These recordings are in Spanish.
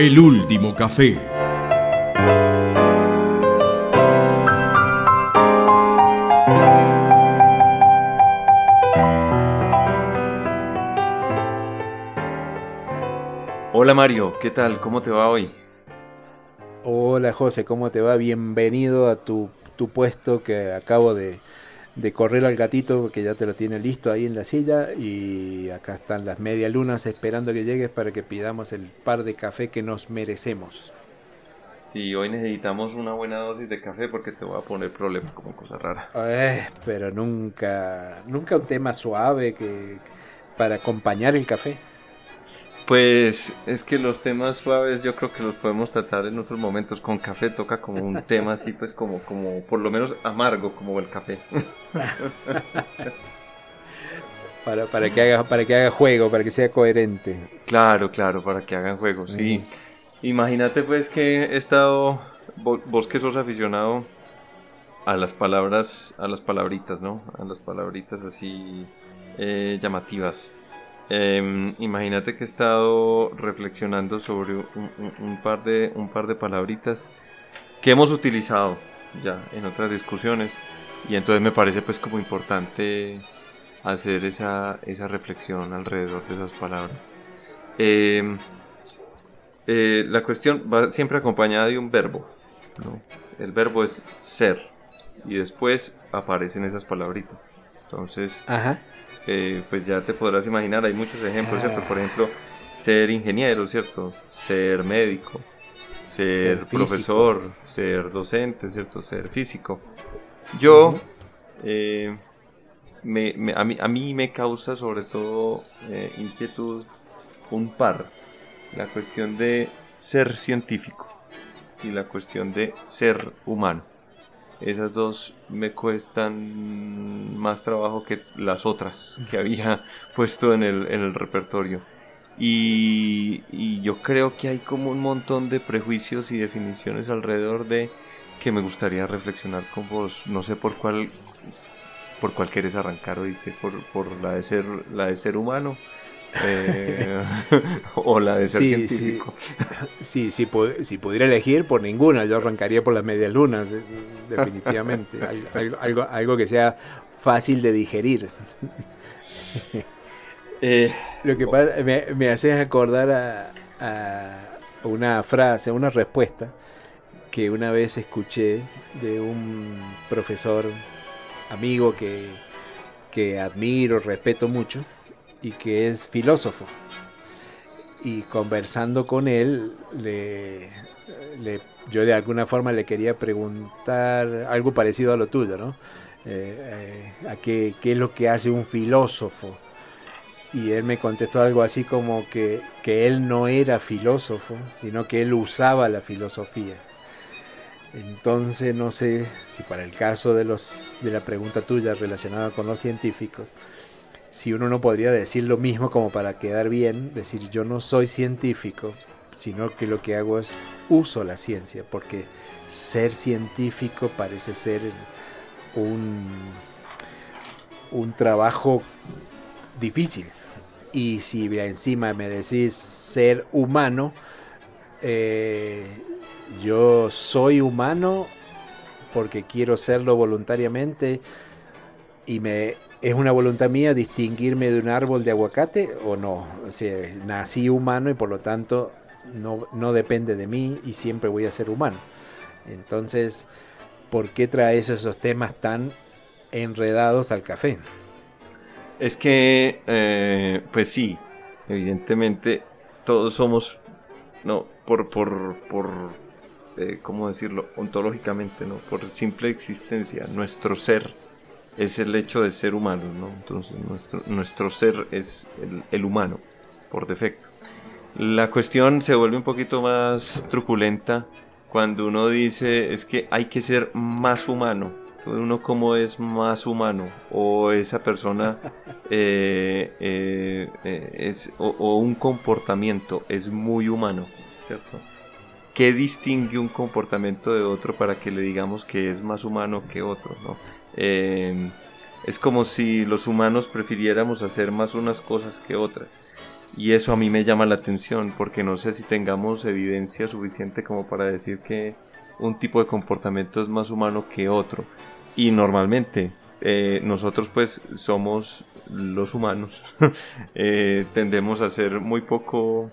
El último café. Hola Mario, ¿qué tal? ¿Cómo te va hoy? Hola José, ¿cómo te va? Bienvenido a tu, tu puesto que acabo de, de correr al gatito que ya te lo tiene listo ahí en la silla y acá están las media lunas esperando que llegues para que pidamos el par de café que nos merecemos. Sí, hoy necesitamos una buena dosis de café porque te voy a poner problemas como cosa rara. Eh, pero nunca, nunca un tema suave que para acompañar el café. Pues es que los temas suaves yo creo que los podemos tratar en otros momentos. Con café toca como un tema así, pues como, como por lo menos amargo como el café. para, para, que haga, para que haga juego, para que sea coherente. Claro, claro, para que hagan juego, sí. Imagínate pues que he estado, vos que sos aficionado a las palabras, a las palabritas, ¿no? A las palabritas así eh, llamativas. Eh, imagínate que he estado reflexionando sobre un, par de, un par de palabritas que hemos utilizado ya en otras discusiones y entonces me parece pues como importante hacer esa, esa reflexión alrededor de esas palabras. Eh, eh, la cuestión va siempre acompañada de un verbo. ¿no? El verbo es ser y después aparecen esas palabritas. Entonces, Ajá. Eh, pues ya te podrás imaginar, hay muchos ejemplos, ¿cierto? Por ejemplo, ser ingeniero, ¿cierto? Ser médico, ser, ser profesor, ser docente, ¿cierto? Ser físico. Yo, uh -huh. eh, me, me, a, mí, a, mí, me causa sobre todo eh, inquietud un par, la cuestión de ser científico y la cuestión de ser humano. Esas dos me cuestan más trabajo que las otras que había puesto en el, en el repertorio. Y, y, yo creo que hay como un montón de prejuicios y definiciones alrededor de que me gustaría reflexionar con vos. No sé por cuál por cuál quieres arrancar, ¿oíste? Por, por la de ser la de ser humano. Eh, o la de ser sí, científico. Sí, sí, si, si, pudiera elegir por ninguna, yo arrancaría por las medias lunas, definitivamente. algo, algo, algo que sea fácil de digerir. Eh, Lo que pasa, me, me haces acordar a, a, una frase, una respuesta que una vez escuché de un profesor amigo que, que admiro, respeto mucho y que es filósofo. Y conversando con él, le, yo de alguna forma le quería preguntar algo parecido a lo tuyo, ¿no? Eh, eh, a qué, qué, es lo que hace un filósofo. Y él me contestó algo así como que, que él no era filósofo, sino que él usaba la filosofía. Entonces no sé si para el caso de, los, de la pregunta tuya relacionada con los científicos, si uno no podría decir lo mismo como para quedar bien, decir yo no soy científico, sino que lo que hago es uso la ciencia, porque ser científico parece ser un, un trabajo difícil. Y si encima me decís ser humano, eh, yo soy humano porque quiero serlo voluntariamente y me es una voluntad mía distinguirme de un árbol de aguacate o no. O sea, nací humano y por lo tanto no, no depende de mí y siempre voy a ser humano. Entonces, ¿por qué traes esos temas tan enredados al café? Es que, eh, pues sí, evidentemente todos somos, no, por, por, por eh, ¿cómo decirlo? Ontológicamente, ¿no? Por simple existencia, nuestro ser es el hecho de ser humano, ¿no? Entonces nuestro, ser es el, humano, por defecto. La cuestión se vuelve un poquito más truculenta cuando uno dice es que hay que ser más humano. Uno como es más humano o esa persona eh, eh, eh, es, o, o un comportamiento es muy humano, ¿cierto? ¿Qué distingue un comportamiento de otro para que le digamos que es más humano que otro? ¿no? Eh, es como si los humanos prefiriéramos hacer más unas cosas que otras. Y eso a mí me llama la atención porque no sé si tengamos evidencia suficiente como para decir que un tipo de comportamiento es más humano que otro. Y normalmente eh, nosotros pues somos los humanos, eh, tendemos a ser muy poco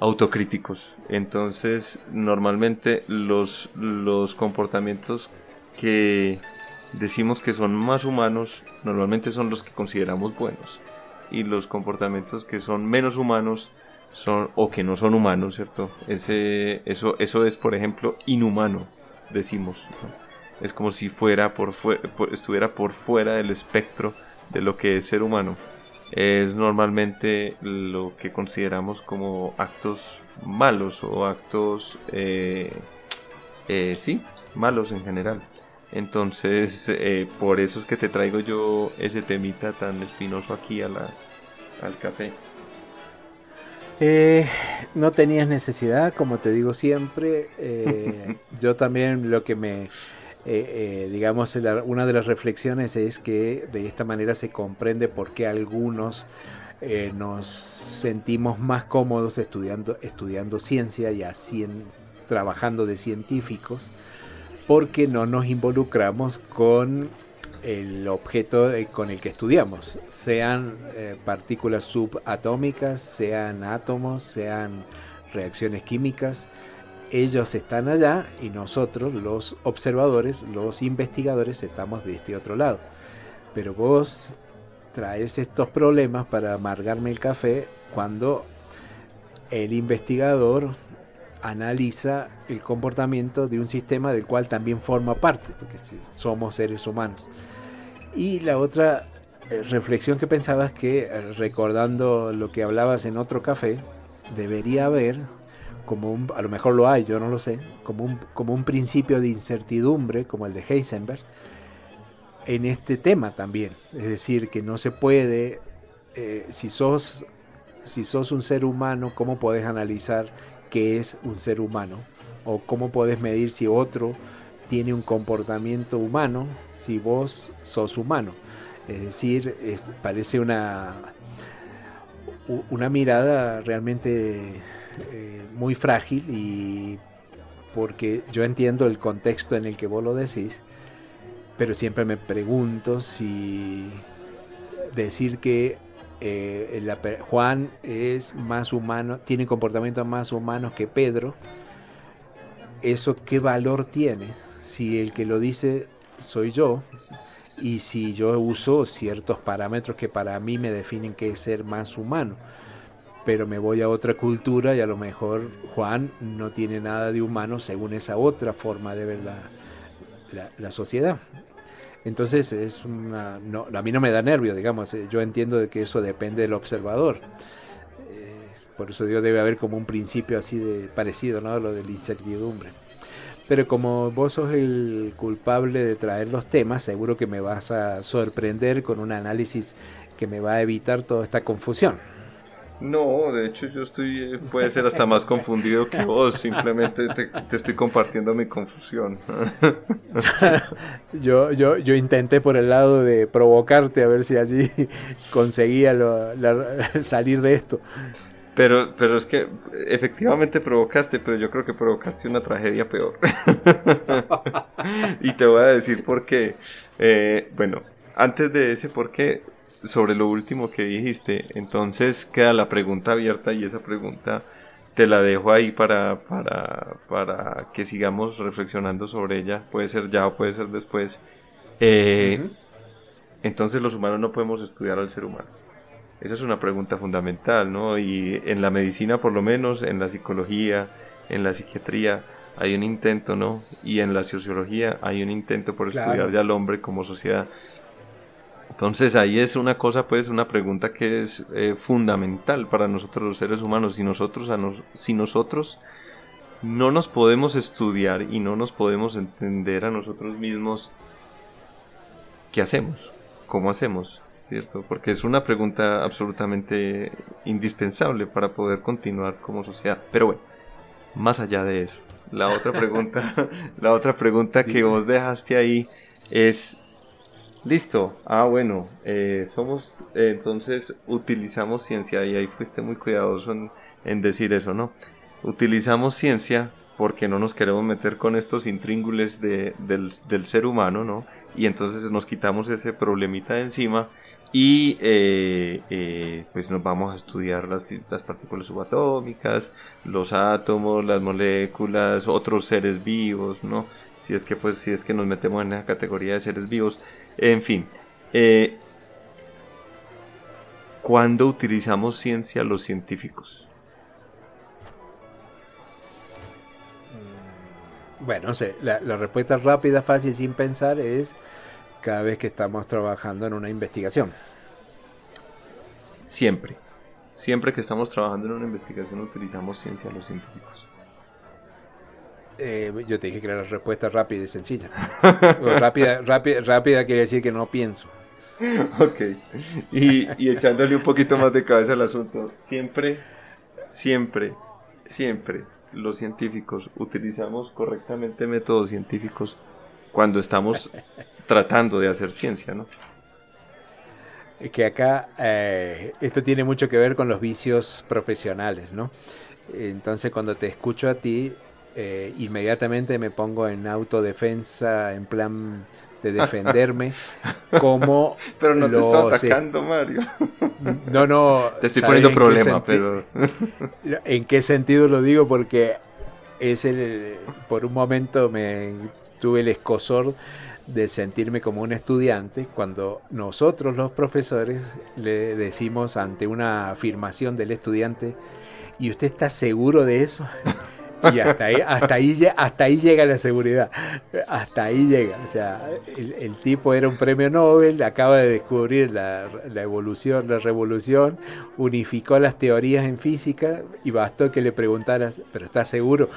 autocríticos. Entonces normalmente los, los comportamientos que decimos que son más humanos normalmente son los que consideramos buenos. Y los comportamientos que son menos humanos son o que no son humanos, ¿cierto? Ese, eso, eso es, por ejemplo, inhumano, decimos. Es como si fuera por, estuviera por fuera del espectro de lo que es ser humano. Es normalmente lo que consideramos como actos malos o actos, eh, eh, sí, malos en general. Entonces, eh, por eso es que te traigo yo ese temita tan espinoso aquí a la, al café. Eh, no tenías necesidad, como te digo siempre. Eh, yo también lo que me, eh, digamos, una de las reflexiones es que de esta manera se comprende por qué algunos nos sentimos más cómodos estudiando, estudiando ciencia y así trabajando de científicos, porque no nos involucramos con el objeto con el que estudiamos, sean eh, partículas subatómicas, sean átomos, sean reacciones químicas. Ellos están allá y nosotros, los observadores, los investigadores, estamos de este otro lado. Pero vos traes estos problemas para amargarme el café cuando el investigador analiza el comportamiento de un sistema del cual también forma parte, porque somos seres humanos. Y la otra eh, reflexión que pensaba es que, eh, recordando lo que hablabas en otro café, debería haber, como un, a lo mejor lo hay, yo no lo sé, como un, como un principio de incertidumbre, como el de Heisenberg, en este tema también. Es decir, que no se puede, eh, si, sos, si sos un ser humano, ¿cómo podés analizar es un ser humano o cómo puedes medir si otro tiene un comportamiento humano si vos sos humano. Es decir, es, parece una, una mirada realmente eh, muy frágil y porque yo entiendo el contexto en el que vos lo decís, pero siempre me pregunto si decir que eh, Juan es más humano, tiene comportamientos más humanos que Pedro, ¿eso qué valor tiene? Si el que lo dice soy yo y si yo uso ciertos parámetros que para mí me definen que es ser más humano, pero me voy a otra cultura y a lo mejor Juan no tiene nada de humano según esa otra forma de ver la sociedad. Entonces es una, no, a mí no me da nervio, digamos, eh, yo entiendo de que eso depende del observador. Eh, por eso digo, debe haber como un principio así de parecido, ¿no? Lo de la incertidumbre. Pero como vos sos el culpable de traer los temas, seguro que me vas a sorprender con un análisis que me va a evitar toda esta confusión. No, de hecho yo estoy, puede ser hasta más confundido que vos, simplemente te, estoy compartiendo mi confusión. yo, yo, yo intenté por el lado de provocarte a ver si así conseguía salir de esto. Pero, pero es que efectivamente provocaste, pero yo creo que provocaste una tragedia peor. y te voy a decir por qué. Eh, bueno, antes de ese por qué, sobre lo último que dijiste, entonces queda la pregunta abierta y esa pregunta te la dejo ahí para, para, para que sigamos reflexionando sobre ella. Puede ser ya o puede ser después. Eh, entonces los humanos no podemos estudiar al ser humano. Esa es una pregunta fundamental, ¿no? Y en la medicina por lo menos, en la psicología, en la psiquiatría, hay un intento, ¿no? Y en la sociología hay un intento por estudiar ya al hombre como sociedad. Entonces ahí es una cosa, pues, una pregunta que es eh, fundamental para nosotros los seres humanos. Si nosotros, si nosotros no nos podemos estudiar y no nos podemos entender a nosotros mismos, ¿qué hacemos? ¿Cómo hacemos? ¿Cierto? Porque es una pregunta absolutamente indispensable para poder continuar como sociedad. Pero bueno, más allá de eso, la otra pregunta, la otra pregunta que vos dejaste ahí es Listo. Ah, bueno. Eh, somos, eh, entonces, utilizamos ciencia y ahí fuiste muy cuidadoso en, decir eso, ¿no? Utilizamos ciencia porque no nos queremos meter con estos intríngules de, del, ser humano, ¿no? Y entonces nos quitamos ese problemita de encima y eh, eh, pues nos vamos a estudiar las, las, partículas subatómicas, los átomos, las moléculas, otros seres vivos, ¿no? Si es que pues si es que nos metemos en la categoría de seres vivos, en fin. Eh, ¿Cuándo utilizamos ciencia los científicos? Bueno, sé, la, la respuesta rápida, fácil, sin pensar es cada vez que estamos trabajando en una investigación. Siempre. Siempre que estamos trabajando en una investigación utilizamos ciencia los científicos. Eh, yo te dije que era la respuesta rápida y sencilla. rápida, rápida, rápida quiere decir que no pienso. Ok. Y, y echándole un poquito más de cabeza al asunto. Siempre, siempre, siempre los científicos utilizamos correctamente métodos científicos cuando estamos tratando de hacer ciencia, ¿no? Que acá eh, esto tiene mucho que ver con los vicios profesionales, ¿no? Entonces cuando te escucho a ti, eh, inmediatamente me pongo en autodefensa, en plan de defenderme, como... Pero no te estoy atacando, Mario. No, no... Te estoy poniendo problema, pero... ¿En qué sentido lo digo? Porque es el... Por un momento me tuve el escosor de sentirme como un estudiante cuando nosotros los profesores le decimos ante una afirmación del estudiante, ¿y usted está seguro de eso? Y hasta ahí, hasta ahí, hasta ahí llega la seguridad. Hasta ahí llega. O sea, el, tipo era un premio Nobel, acaba de descubrir la, la, evolución, la revolución, unificó las teorías en física y bastó que le preguntaras, ¿pero está seguro?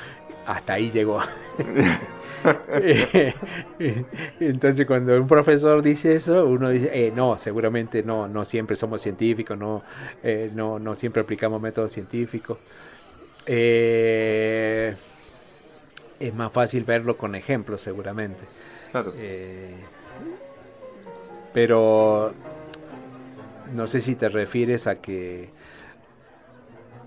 hasta ahí llegó. Entonces cuando un profesor dice eso, uno dice, eh, no, seguramente no, no siempre somos científicos, no, eh, no, no siempre aplicamos métodos científicos. Eh, es más fácil verlo con ejemplos, seguramente. Claro. pero no sé si te refieres a que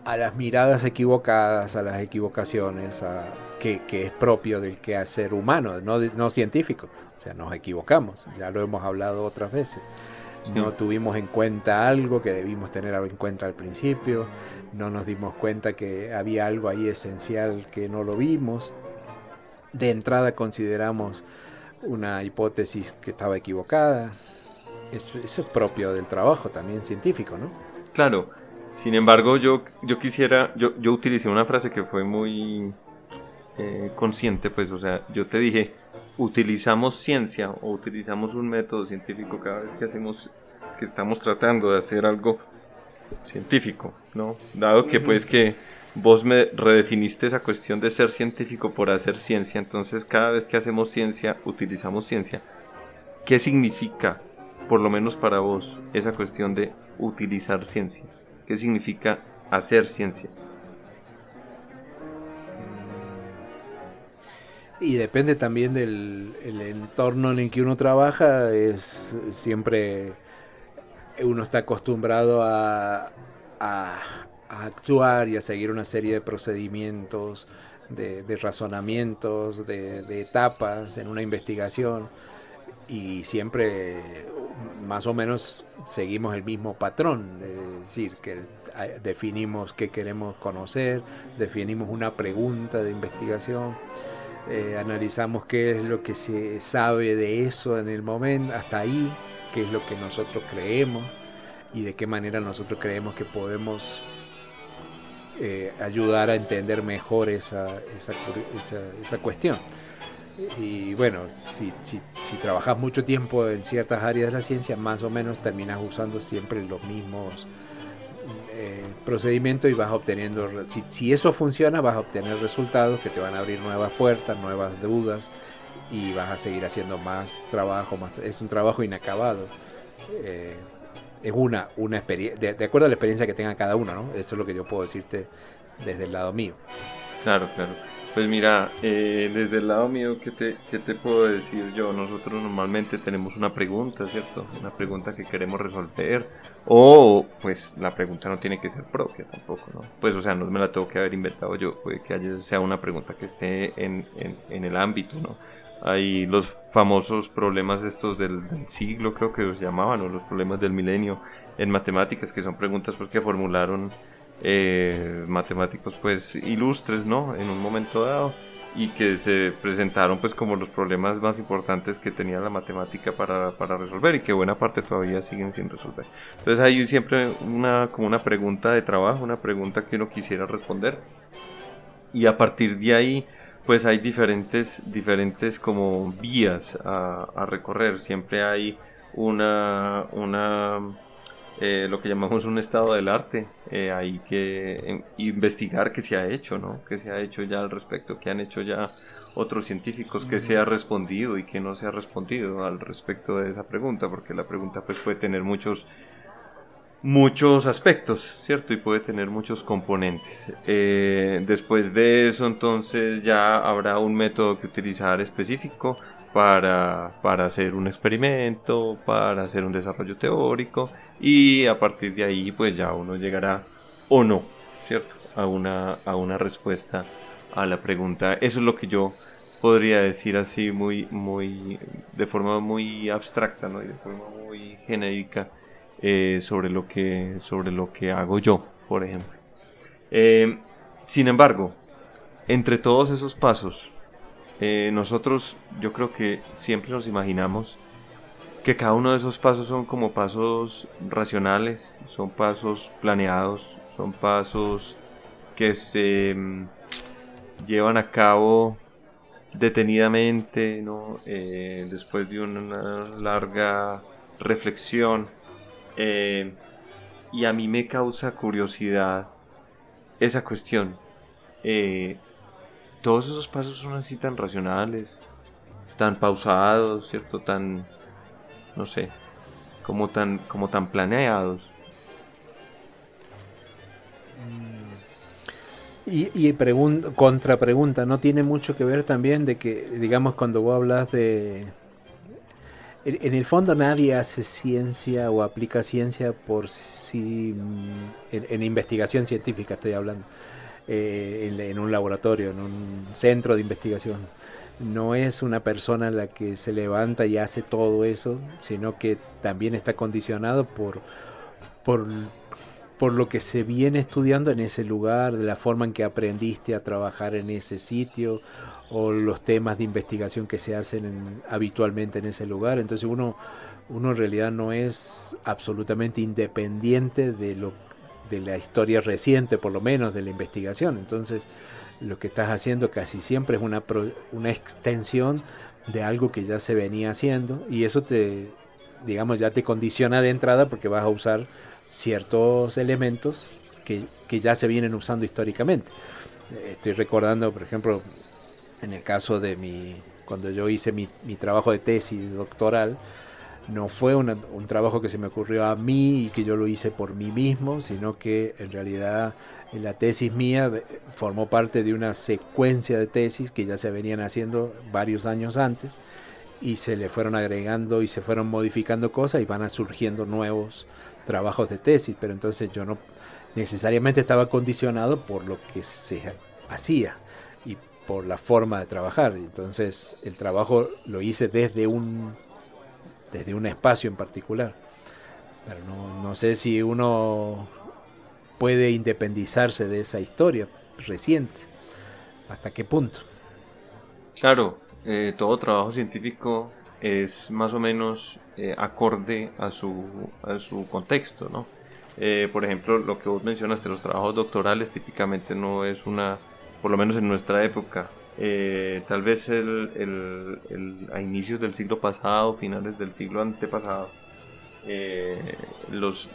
a las miradas equivocadas, a las equivocaciones, a, que, es propio del quehacer humano, no, no científico. O sea, nos equivocamos, ya lo hemos hablado otras veces. No tuvimos en cuenta algo que debimos tener en cuenta al principio, no nos dimos cuenta que había algo ahí esencial que no lo vimos. De entrada consideramos una hipótesis que estaba equivocada. Eso, es propio del trabajo también científico, ¿no? Claro, sin embargo, yo, yo quisiera, yo, yo utilicé una frase que fue muy eh, consciente, pues, o sea, yo te dije, utilizamos ciencia o utilizamos un método científico cada vez que hacemos, que estamos tratando de hacer algo científico, ¿no? Dado que pues que vos me redefiniste esa cuestión de ser científico por hacer ciencia, entonces cada vez que hacemos ciencia, utilizamos ciencia. ¿Qué significa, por lo menos para vos, esa cuestión de utilizar ciencia? ¿Qué significa hacer ciencia? Y depende también del entorno en el que uno trabaja, es siempre uno está acostumbrado a, actuar y a seguir una serie de procedimientos, de, razonamientos, de, de, etapas en una investigación. Y siempre más o menos seguimos el mismo patrón, es decir, que definimos qué queremos conocer, definimos una pregunta de investigación, eh, analizamos qué es lo que se sabe de eso en el momento, hasta ahí, qué es lo que nosotros creemos y de qué manera nosotros creemos que podemos eh, ayudar a entender mejor esa, esa, esa cuestión. Y bueno, si, si, si, trabajas mucho tiempo en ciertas áreas de la ciencia, más o menos terminas usando siempre los mismos eh, procedimientos y vas obteniendo, si, si eso funciona, vas a obtener resultados que te van a abrir nuevas puertas, nuevas dudas y vas a seguir haciendo más trabajo, más, es un trabajo inacabado. Eh, es una, una experiencia, de, acuerdo a la experiencia que tenga cada uno, ¿no? Eso es lo que yo puedo decirte desde el lado mío. Claro, claro. Pues mira, eh, desde el lado mío, ¿qué te, ¿qué te puedo decir yo? Nosotros normalmente tenemos una pregunta, ¿cierto? Una pregunta que queremos resolver. O, pues, la pregunta no tiene que ser propia tampoco, ¿no? Pues, o sea, no me la tengo que haber inventado yo. Puede que haya, sea una pregunta que esté en, en, en el ámbito, ¿no? Hay los famosos problemas estos del, siglo, creo que los llamaban, o los problemas del milenio en matemáticas, que son preguntas pues, que formularon eh, matemáticos pues ilustres, ¿no? En un momento dado y que se presentaron pues como los problemas más importantes que tenía la matemática para, para, resolver y que buena parte todavía siguen sin resolver. Entonces hay siempre una como una pregunta de trabajo, una pregunta que uno quisiera responder y a partir de ahí pues hay diferentes diferentes como vías a, recorrer. Siempre hay una una eh, lo que llamamos un estado del arte. Eh, hay que em, investigar qué se ha hecho, ¿no? Qué se ha hecho ya al respecto, qué han hecho ya otros científicos, qué se ha respondido y qué no se ha respondido al respecto de esa pregunta, porque la pregunta pues puede tener muchos muchos aspectos, ¿cierto? Y puede tener muchos componentes. Eh, después de eso, entonces ya habrá un método que utilizar específico para, para hacer un experimento, para hacer un desarrollo teórico y a partir de ahí pues ya uno llegará o no, ¿cierto? A una, a una respuesta a la pregunta. Eso es lo que yo podría decir así muy, muy, de forma muy abstracta, ¿no? Y de forma muy genérica eh, sobre, lo que, sobre lo que hago yo, por ejemplo. Eh, sin embargo, entre todos esos pasos, eh, nosotros yo creo que siempre nos imaginamos que cada uno de esos pasos son como pasos racionales, son pasos planeados, son pasos que se mm, llevan a cabo detenidamente, ¿no? Después de una larga reflexión. Eh, y a mí me causa curiosidad esa cuestión. Eh, todos esos pasos son así tan racionales, tan pausados, ¿cierto? Tan no sé, como tan, como tan planeados. Y, y contra pregunta, ¿no tiene mucho que ver también de que, digamos, cuando vos hablas de... En, el fondo nadie hace ciencia o aplica ciencia por sí, mm, en, investigación científica estoy hablando, eh, en un laboratorio, en un centro de investigación. No es una persona la que se levanta y hace todo eso, sino que también está condicionado por, por, por lo que se viene estudiando en ese lugar, de la forma en que aprendiste a trabajar en ese sitio o los temas de investigación que se hacen habitualmente en ese lugar. Entonces uno, uno en realidad no es absolutamente independiente de, lo, de la historia reciente, por lo menos, de la investigación. Entonces, lo que estás haciendo casi siempre es una, una extensión de algo que ya se venía haciendo y eso te, digamos, ya te condiciona de entrada porque vas a usar ciertos elementos que, ya se vienen usando históricamente. Estoy recordando, por ejemplo, en el caso de mi, cuando yo hice mi, trabajo de tesis doctoral, no fue un trabajo que se me ocurrió a mí y que yo lo hice por mí mismo, sino que en realidad la tesis mía formó parte de una secuencia de tesis que ya se venían haciendo varios años antes y se le fueron agregando y se fueron modificando cosas y van surgiendo nuevos trabajos de tesis, pero entonces yo no necesariamente estaba condicionado por lo que se hacía por la forma de trabajar. Entonces el trabajo lo hice desde un desde un espacio en particular. Pero no, no sé si uno puede independizarse de esa historia reciente. ¿Hasta qué punto? Claro, eh, todo trabajo científico es más o menos eh, acorde a su, a su contexto, ¿no? Eh, por ejemplo, lo que vos mencionaste, los trabajos doctorales típicamente no es una, por lo menos en nuestra época, tal vez el, el, a inicios del siglo pasado, finales del siglo antepasado, eh, los,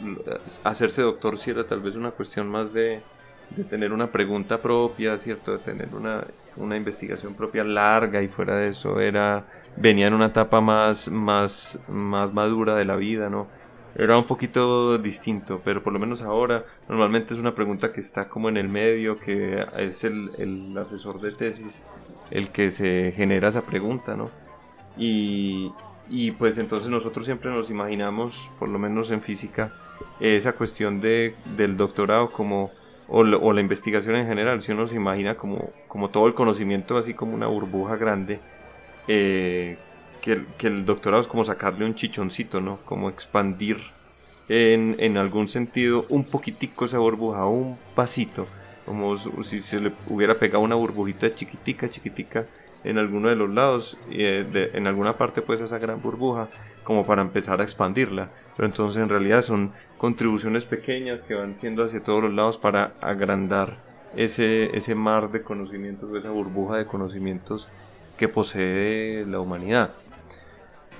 hacerse doctor si era tal vez una cuestión más de, tener una pregunta propia, ¿cierto? De tener una, una, investigación propia larga y fuera de eso era venía en una etapa más, más, más madura de la vida, ¿no? Era un poquito distinto, pero por lo menos ahora normalmente es una pregunta que está como en el medio, que es el, asesor de tesis el que se genera esa pregunta, ¿no? Y, pues entonces nosotros siempre nos imaginamos, por lo menos en física, esa cuestión de, del doctorado como, o, o, la investigación en general, si uno se imagina como, como todo el conocimiento así como una burbuja grande, eh, que, que, el doctorado es como sacarle un chichoncito, ¿no? Como expandir en, en algún sentido un poquitico esa burbuja, un pasito, como si se le hubiera pegado una burbujita chiquitica, chiquitica en alguno de los lados, eh, en alguna parte pues esa gran burbuja, como para empezar a expandirla. Pero entonces en realidad son contribuciones pequeñas que van siendo hacia todos los lados para agrandar ese, ese mar de conocimientos, esa burbuja de conocimientos que posee la humanidad.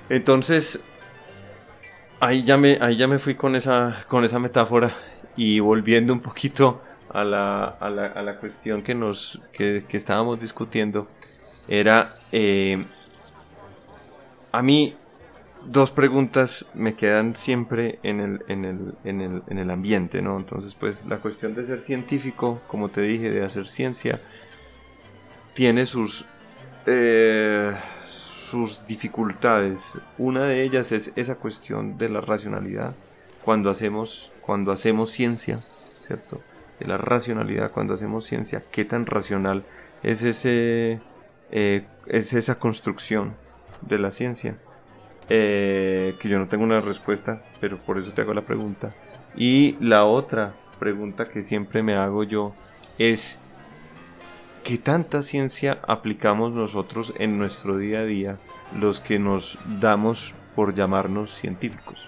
Entonces, ahí ya me, ahí ya me fui con esa, con esa metáfora y volviendo un poquito a la, a la, a la cuestión que, nos, que, que estábamos discutiendo, era, eh, a mí dos preguntas me quedan siempre en el, en el, en el, en el ambiente, ¿no? Entonces, pues la cuestión de ser científico, como te dije, de hacer ciencia, tiene sus, eh, sus dificultades. Una de ellas es esa cuestión de la racionalidad cuando hacemos, cuando hacemos ciencia, ¿cierto? De la racionalidad cuando hacemos ciencia, qué tan racional es ese, eh, es esa construcción de la ciencia. Eh, que yo no tengo una respuesta, pero por eso te hago la pregunta. Y la otra pregunta que siempre me hago yo es, ¿qué tanta ciencia aplicamos nosotros en nuestro día a día, los que nos damos por llamarnos científicos?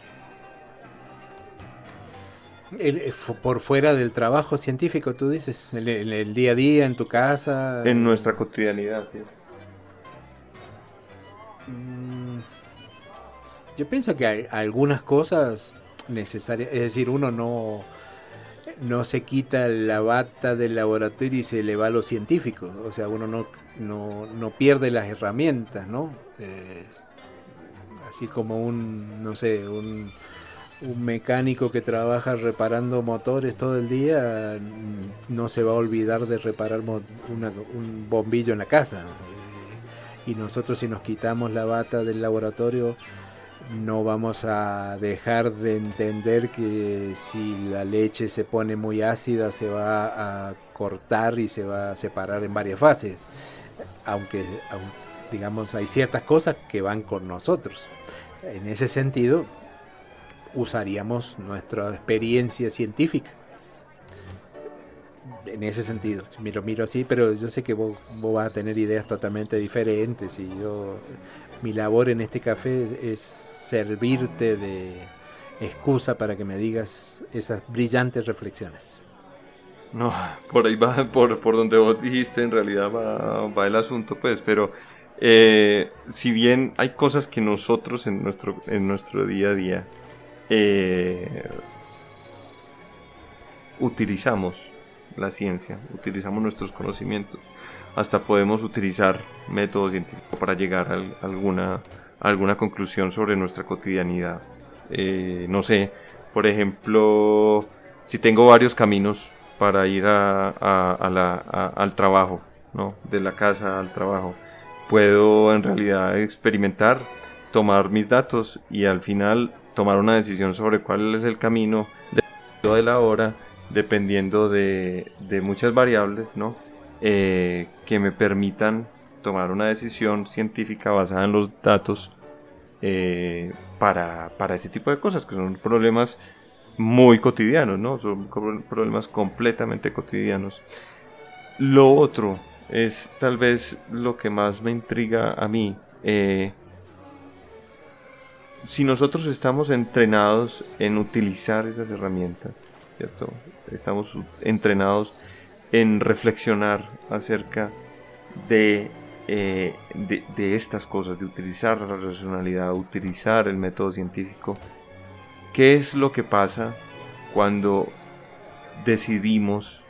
El, por fuera del trabajo científico, tú dices, en el, el, día a día, en tu casa. En nuestra cotidianidad, sí. Mm, yo pienso que hay algunas cosas necesarias, es decir, uno no, no se quita la bata del laboratorio y se le va a lo científico, o sea, uno no, no, no pierde las herramientas, ¿no? Así como un, no sé, un, un mecánico que trabaja reparando motores todo el día no se va a olvidar de reparar una, un bombillo en la casa. Y nosotros si nos quitamos la bata del laboratorio no vamos a dejar de entender que si la leche se pone muy ácida se va a cortar y se va a separar en varias fases. Aunque, digamos, hay ciertas cosas que van con nosotros. En ese sentido, usaríamos nuestra experiencia científica. En ese sentido, me lo miro así, pero yo sé que vos, vos, vas a tener ideas totalmente diferentes y yo, mi labor en este café es servirte de excusa para que me digas esas brillantes reflexiones. No, por ahí va, por, por donde vos dijiste, en realidad va, va el asunto, pues, pero eh, si bien hay cosas que nosotros en nuestro, en nuestro día a día eh, utilizamos la ciencia, utilizamos nuestros conocimientos, hasta podemos utilizar métodos científicos para llegar a alguna, alguna conclusión sobre nuestra cotidianidad. Eh, no sé, por ejemplo, si tengo varios caminos para ir al trabajo, ¿no? de la casa al trabajo, puedo en realidad experimentar, tomar mis datos y al final tomar una decisión sobre cuál es el camino de la hora, dependiendo de, de muchas variables, ¿no? Eh, que me permitan tomar una decisión científica basada en los datos eh, para, para, ese tipo de cosas, que son problemas muy cotidianos, ¿no? Son problemas completamente cotidianos. Lo otro es tal vez lo que más me intriga a mí. Eh, si nosotros estamos entrenados en utilizar esas herramientas, ¿cierto? Estamos entrenados en reflexionar acerca de, eh, de, de, estas cosas, de utilizar la racionalidad, utilizar el método científico. ¿Qué es lo que pasa cuando decidimos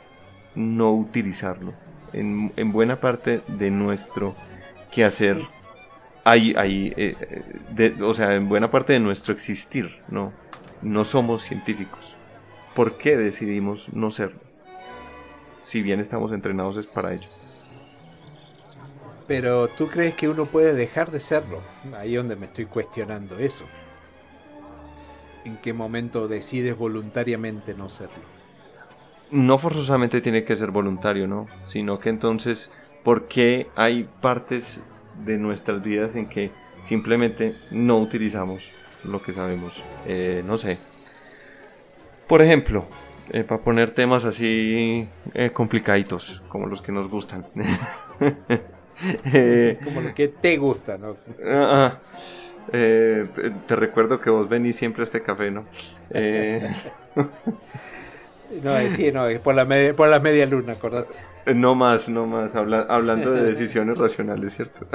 no utilizarlo? En, en buena parte de nuestro quehacer hay, hay eh, o sea, en buena parte de nuestro existir, ¿no? no somos científicos. ¿Por qué decidimos no serlo? Si bien estamos entrenados es para ello. Pero tú crees que uno puede dejar de serlo. Ahí es donde me estoy cuestionando eso. ¿En qué momento decides voluntariamente no serlo? No forzosamente tiene que ser voluntario, ¿no? Sino que entonces, ¿por qué hay partes de nuestras vidas en que simplemente no utilizamos lo que sabemos? Eh, no sé. Por ejemplo, eh, para poner temas así eh, complicaditos, como los que nos gustan. como lo que te gusta, ¿no? Ah. Eh, te recuerdo que vos venís siempre a este café, ¿no? Eh... no, sí, no, por la, media, por la media luna, acordate. No más, no más, hablando de decisiones racionales, ¿cierto?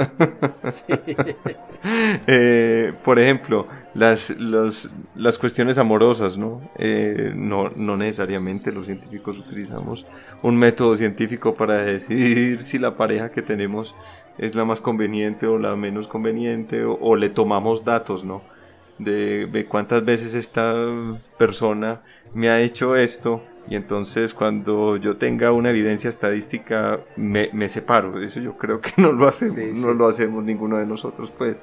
eh, por ejemplo, las, los, las cuestiones amorosas, ¿no? Eh, ¿no? No necesariamente los científicos utilizamos un método científico para decidir si la pareja que tenemos es la más conveniente o la menos conveniente o, le tomamos datos, ¿no? De, cuántas veces esta persona me ha hecho esto y entonces cuando yo tenga una evidencia estadística me, separo. Eso yo creo que no lo hacemos, no lo hacemos ninguno de nosotros, pues.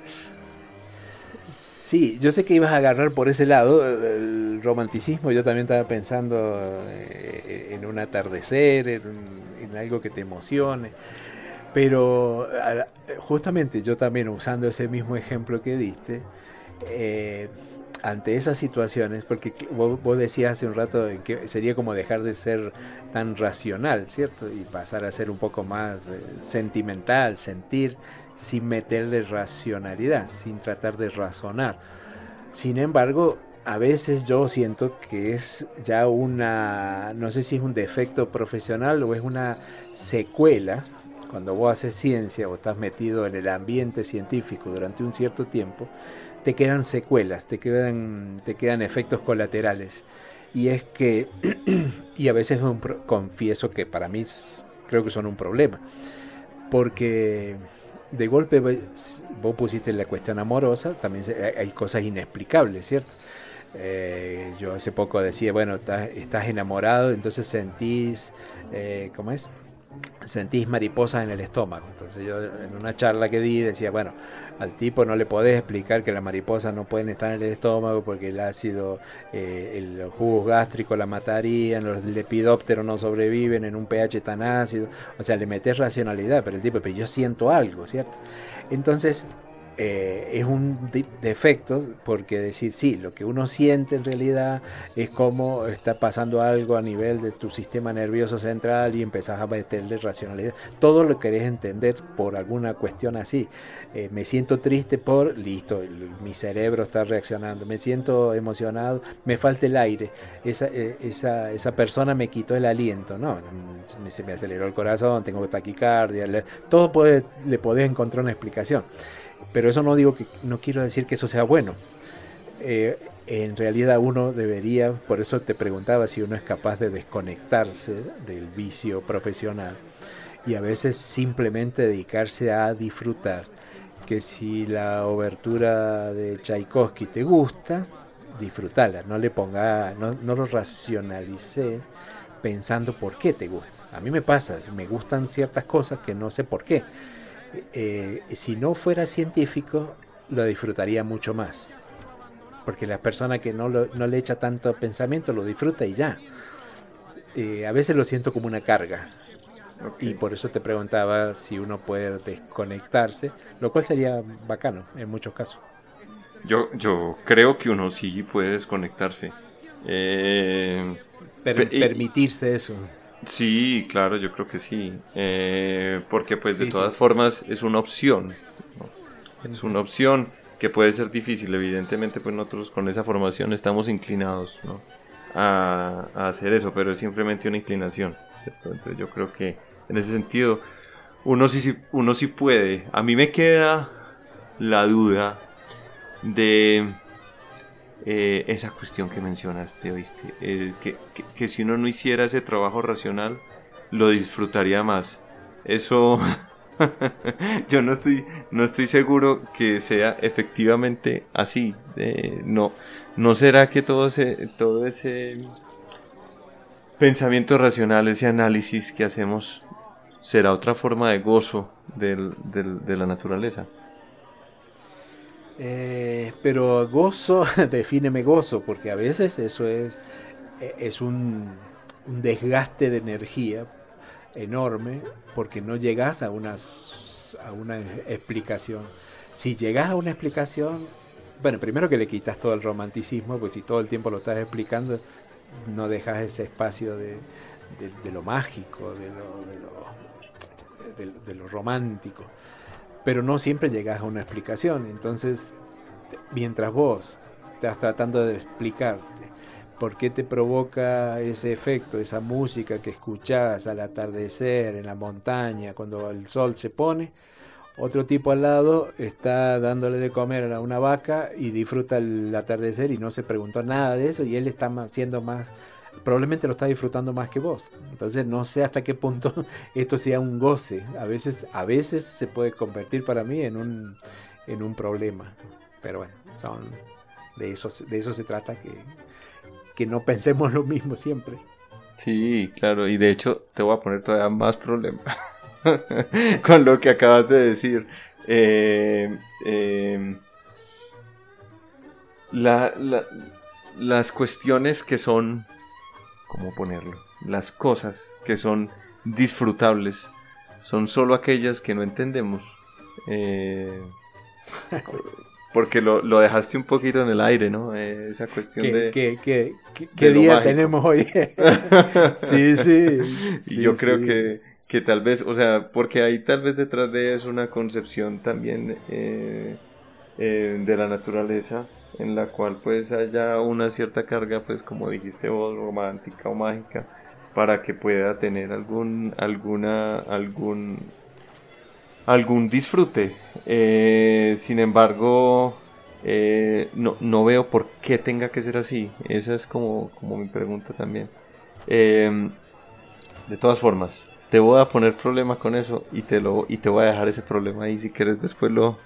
Sí, yo sé que ibas a agarrar por ese lado el romanticismo. Yo también estaba pensando eh, en un atardecer, en algo que te emocione. Pero justamente yo también usando ese mismo ejemplo que diste, eh, ante esas situaciones, porque vos, decías hace un rato que sería como dejar de ser tan racional, ¿cierto? Y pasar a ser un poco más eh, sentimental, sentir sin meterle racionalidad, sin tratar de razonar. Sin embargo, a veces yo siento que es ya una, no sé si es un defecto profesional o es una secuela cuando vos haces ciencia o estás metido en el ambiente científico durante un cierto tiempo, te quedan secuelas, te quedan, te quedan efectos colaterales. Y es que, y a veces confieso que para mí creo que son un problema, porque de golpe vos pusiste la cuestión amorosa, también hay cosas inexplicables, ¿cierto? Eh, yo hace poco decía, bueno, estás, enamorado, entonces sentís, eh, ¿cómo es? Sentís mariposas en el estómago. Entonces yo en una charla que di decía, bueno, al tipo no le podés explicar que las mariposas no pueden estar en el estómago porque el ácido, eh, el jugo gástrico la matarían, los lepidópteros no sobreviven en un pH tan ácido. O sea, le metes racionalidad, pero el tipo, pero yo siento algo, ¿cierto? Entonces, eh, es un defecto porque decir sí, lo que uno siente en realidad es como está pasando algo a nivel de tu sistema nervioso central y empezás a meterle racionalidad. Todo lo querés entender por alguna cuestión así. Eh, me siento triste por, listo, mi cerebro está reaccionando. Me siento emocionado, me falta el aire. Esa, eh, esa, esa persona me quitó el aliento, ¿no? Se me aceleró el corazón, tengo taquicardia. todo puede, le podés encontrar una explicación. Pero eso no digo que no quiero decir que eso sea bueno. Eh, en realidad uno debería, por eso te preguntaba si uno es capaz de desconectarse del vicio profesional y a veces simplemente dedicarse a disfrutar. Que si la obertura de Tchaikovsky te gusta, disfrutala, no le ponga, no, no lo racionalices pensando por qué te gusta. A mí me pasa, me gustan ciertas cosas que no sé por qué eh, si no fuera científico, lo disfrutaría mucho más. Porque la persona que no, le echa tanto pensamiento lo disfruta y ya. Eh, a veces lo siento como una carga. Y por eso te preguntaba si uno puede desconectarse, lo cual sería bacano en muchos casos. Yo, yo creo que uno sí puede desconectarse. Eh, permitirse eso. Sí, claro, yo creo que sí. Eh, porque pues de todas formas es una opción. Es una opción que puede ser difícil. Evidentemente pues nosotros con esa formación estamos inclinados a, hacer eso, pero es simplemente una inclinación. Entonces yo creo que en ese sentido uno sí, uno sí puede. A mí me queda la duda de eh, esa cuestión que mencionaste, ¿oíste? que, que, si uno no hiciera ese trabajo racional, lo disfrutaría más. Eso, Yo no estoy, no estoy seguro que sea efectivamente así. no, no será que todo ese, todo ese pensamiento racional, ese análisis que hacemos, será otra forma de gozo de la naturaleza. Eh, pero gozo, defíneme gozo, porque a veces eso es, es un, desgaste de energía enorme porque no llegas a una, a una explicación. Si llegas a una explicación, bueno, primero que le quitas todo el romanticismo, pues si todo el tiempo lo estás explicando, no dejas ese espacio de, lo mágico, de lo, de lo romántico. Pero no siempre llegas a una explicación. Entonces, mientras vos estás tratando de explicarte ¿Por qué te provoca ese efecto, esa música que escuchás al atardecer en la montaña cuando el sol se pone? Otro tipo al lado está dándole de comer a una vaca y disfruta el atardecer y no se preguntó nada de eso y él está siendo más, probablemente lo está disfrutando más que vos. Entonces no sé hasta qué punto esto sea un goce. A veces, a veces se puede convertir para mí en un, en un problema. Pero bueno, son, de, eso, de eso se trata que que no pensemos lo mismo siempre. Sí, claro, y de hecho te voy a poner todavía más problema con lo que acabas de decir. Eh, eh, las cuestiones que son, ¿cómo ponerlo? Las cosas que son disfrutables son solo aquellas que no entendemos. Eh, porque lo, lo, dejaste un poquito en el aire, ¿no? Eh, esa cuestión de... ¿Qué, qué, qué, día tenemos hoy? sí, sí. Y yo creo que, que tal vez, o sea, porque ahí tal vez detrás de eso una concepción también eh, eh, de la naturaleza en la cual pues haya una cierta carga, pues como dijiste vos, romántica o mágica, para que pueda tener algún, alguna, algún algún disfrute. Eh, sin embargo, eh, no, no, veo por qué tenga que ser así. Esa es como, como mi pregunta también. Eh, de todas formas, te voy a poner problema con eso y te, lo, y te voy a dejar ese problema ahí. Si quieres después lo...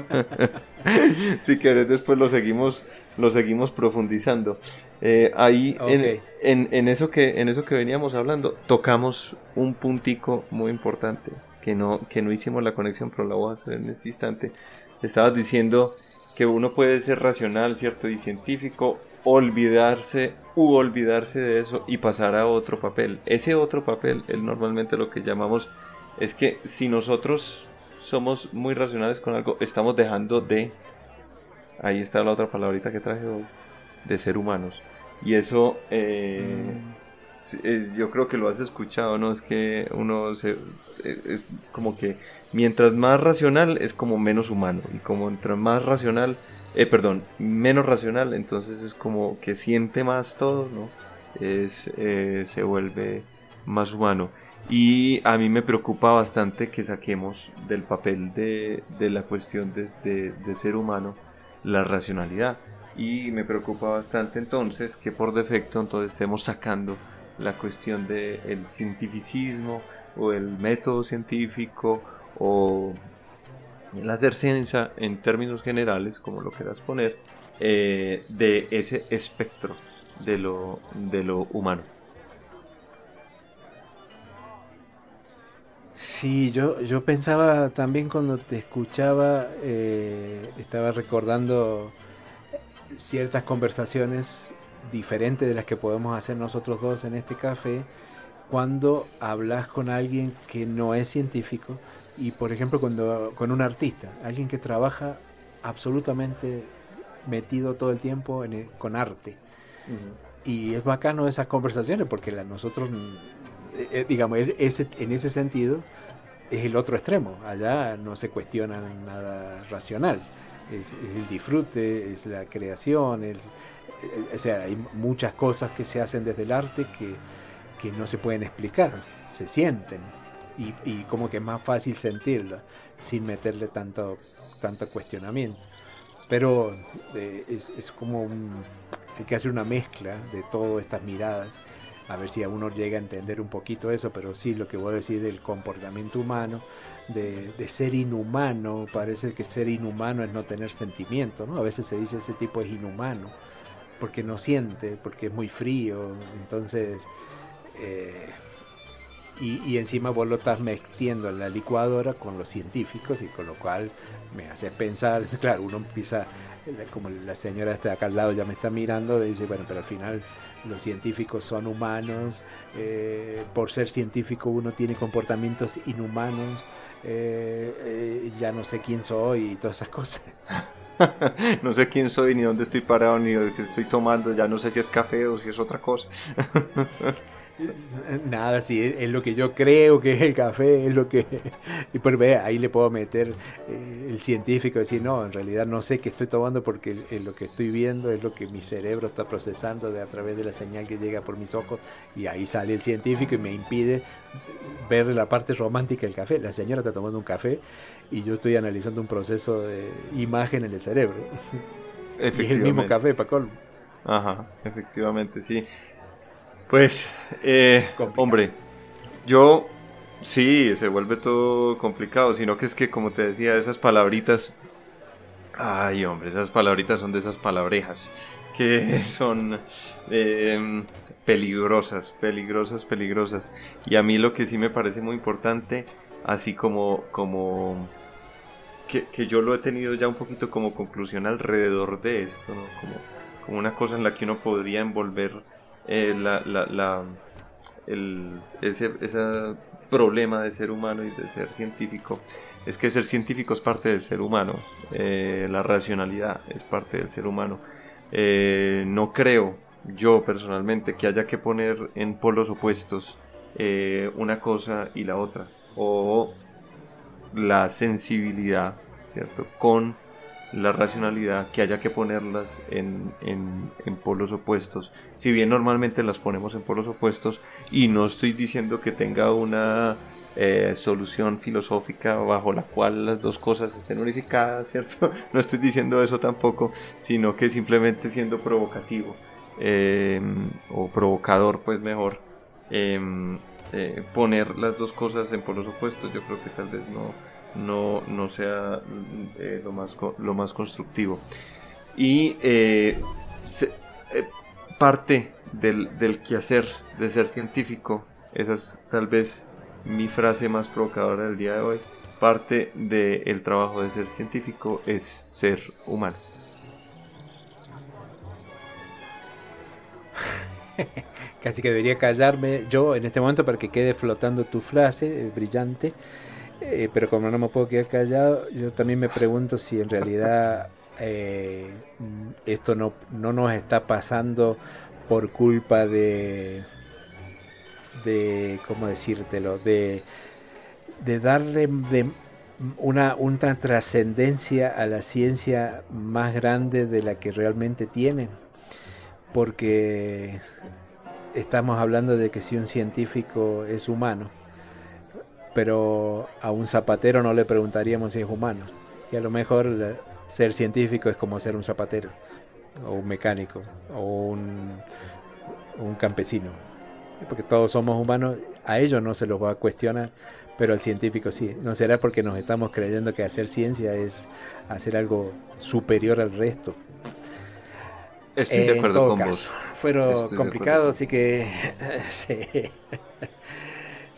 si quieres después lo seguimos, lo seguimos profundizando. ahí en, en, en, eso que, en eso que veníamos hablando, tocamos un puntico muy importante que no, que no hicimos la conexión, pero la voy a hacer en este instante. Estabas diciendo que uno puede ser racional, ¿cierto? Y científico, olvidarse u olvidarse de eso y pasar a otro papel. Ese otro papel es normalmente lo que llamamos, es que si nosotros somos muy racionales con algo, estamos dejando de, ahí está la otra palabrita que traje de ser humanos. Y eso... Eh. Eh, yo creo que lo has escuchado, ¿no? Es que uno se, eh, es como que mientras más racional es como menos humano y como mientras más racional, eh, perdón, menos racional, entonces es como que siente más todo, ¿no? Es, se vuelve más humano. Y a mí me preocupa bastante que saquemos del papel de, de la cuestión de, de, de ser humano la racionalidad. Y me preocupa bastante entonces que por defecto entonces estemos sacando la cuestión del cientificismo o el método científico o el hacer en términos generales, como lo quieras poner, eh, de ese espectro de lo, de lo humano. Sí, yo, yo pensaba también cuando te escuchaba, eh, estaba recordando ciertas conversaciones diferente de las que podemos hacer nosotros dos en este café cuando hablas con alguien que no es científico y por ejemplo cuando con un artista, alguien que trabaja absolutamente metido todo el tiempo en con arte. Y es bacano esas conversaciones porque la, nosotros, eh, eh, digamos, ese, en ese sentido es el otro extremo. Allá no se cuestiona nada racional. Es, es el disfrute, es la creación, el, o sea, hay muchas cosas que se hacen desde el arte que, no se pueden explicar, se sienten. Y, como que es más fácil sentirla sin meterle tanto, tanto cuestionamiento. Pero eh, es, como un, hay que hacer una mezcla de todas estas miradas a ver si a uno llega a entender un poquito eso, pero sí lo que voy a decir del comportamiento humano, de, ser inhumano, parece que ser inhumano es no tener sentimiento, ¿no? A veces se dice ese tipo es inhumano, porque no siente, porque es muy frío, entonces... Eh, y, encima vos lo estás metiendo en la licuadora con los científicos y con lo cual me hace pensar, claro, uno empieza, como la señora está acá al lado ya me está mirando, le dice, bueno, pero al final los científicos son humanos, eh, por ser científico uno tiene comportamientos inhumanos, eh, eh, ya no sé quién soy y todas esas cosas. no sé quién soy, ni dónde estoy parado, ni qué estoy tomando, ya no sé si es café o si es otra cosa. Nada, sí, es, lo que yo creo que es el café, es lo que... Y pues ve, ahí le puedo meter eh, el científico, decir, no, en realidad no sé qué estoy tomando porque lo que estoy viendo es lo que mi cerebro está procesando de, a través de la señal que llega por mis ojos y ahí sale el científico y me impide ver la parte romántica del café. La señora está tomando un café y yo estoy analizando un proceso de imagen en el cerebro. Y es el mismo café, Paco. Ajá, efectivamente, sí. Pues, eh, hombre, yo sí, se vuelve todo complicado, sino que es que, como te decía, esas palabritas, ay, hombre, esas palabritas son de esas palabrejas que son em, peligrosas, peligrosas, peligrosas. Y a mí lo que sí me parece muy importante, así como, como que, que yo lo he tenido ya un poquito como conclusión alrededor de esto, ¿no? Como, como una cosa en la que uno podría envolver eh, la, la, el, ese, ese problema de ser humano y de ser científico es que ser científico es parte del ser humano, eh, la racionalidad es parte del ser humano. Eh, no creo yo personalmente que haya que poner en polos opuestos una cosa y la otra, o la sensibilidad, ¿cierto? Con la racionalidad que haya que ponerlas en, en, polos opuestos. Si bien normalmente las ponemos en polos opuestos y no estoy diciendo que tenga una eh, solución filosófica bajo la cual las dos cosas estén unificadas, ¿cierto? No estoy diciendo eso tampoco, sino que simplemente siendo provocativo em, o provocador, pues mejor. Em, eh, poner las dos cosas en polos opuestos, yo creo que tal vez no, no, no sea eh, lo, más, lo más constructivo. Y eh, eh, parte del, del, quehacer de ser científico, esa es tal vez mi frase más provocadora del día de hoy, parte del trabajo de ser científico es ser humano. Casi que debería callarme yo en este momento para que quede flotando tu frase brillante. Eh, pero como no me puedo quedar callado, yo también me pregunto si en realidad eh, esto no, no nos está pasando por culpa de, de ¿cómo decírtelo? De, de darle de una, una trascendencia a la ciencia más grande de la que realmente tiene. Porque estamos hablando de que si un científico es humano, pero a un zapatero no le preguntaríamos si es humano. Y a lo mejor ser científico es como ser un zapatero, o un mecánico, o un, un campesino. Porque todos somos humanos, a ellos no se los va a cuestionar, pero al científico sí. No será porque nos estamos creyendo que hacer ciencia es hacer algo superior al resto. Estoy de acuerdo con vos. Fueron complicados, así que sí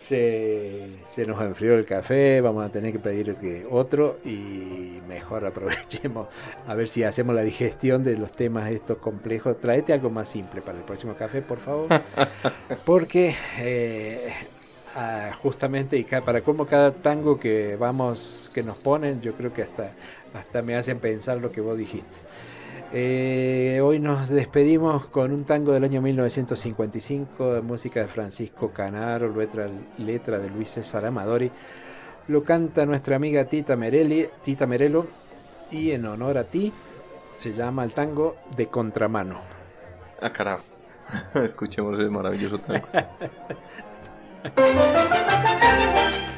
se, se, nos enfrió el café, vamos a tener que pedir otro y mejor aprovechemos a ver si hacemos la digestión de los temas estos complejos. Traete algo más simple para el próximo café, por favor, porque eh, ah, justamente y para como cada tango que vamos que nos ponen, yo creo que hasta hasta me hacen pensar lo que vos dijiste. Eh, hoy nos despedimos con un tango del año 1955 de música de Francisco Canaro, letra, letra de Luis César Amadori. Lo canta nuestra amiga Tita, Mereli, Tita Merelo y en honor a ti se llama el tango de contramano. Ah, carajo. Escuchemos el maravilloso tango.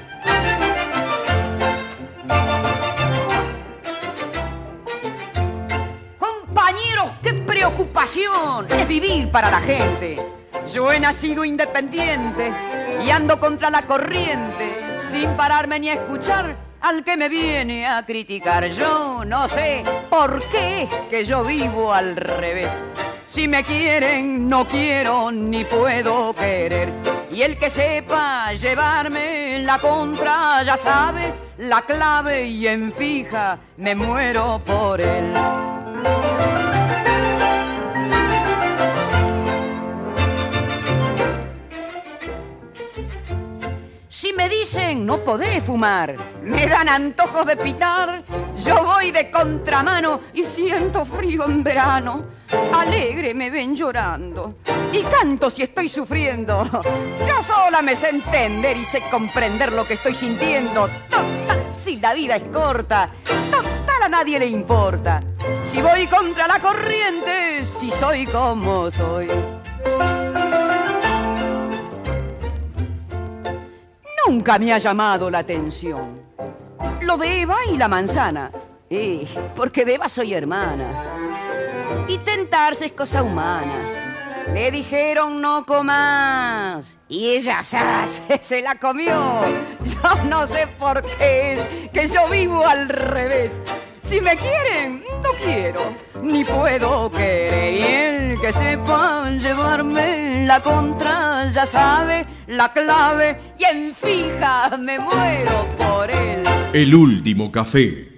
ocupación es vivir para la gente. Yo he nacido independiente y ando contra la corriente, sin pararme ni escuchar al que me viene a criticar. Yo no sé por qué es que yo vivo al revés. Si me quieren, no quiero ni puedo querer. Y el que sepa llevarme la contra ya sabe la clave y en fija me muero por él. No podés fumar, me dan antojos de pitar, yo voy de contramano y siento frío en verano. Alegre me ven llorando y canto si estoy sufriendo. Yo sola me sé entender y sé comprender lo que estoy sintiendo. Total, si la vida es corta, total a nadie le importa. Si voy contra la corriente, si soy como soy. Nunca me ha llamado la atención. Lo de Eva y la manzana. Eh, porque de Eva soy hermana. Y tentarse es cosa humana. Le dijeron no comas. Y ella se la comió. Yo no sé por qué que yo vivo al revés. Si me quieren, no quiero, ni puedo querer. Y el que sepa llevarme la contra ya sabe la clave y en fija me muero por él. El último café.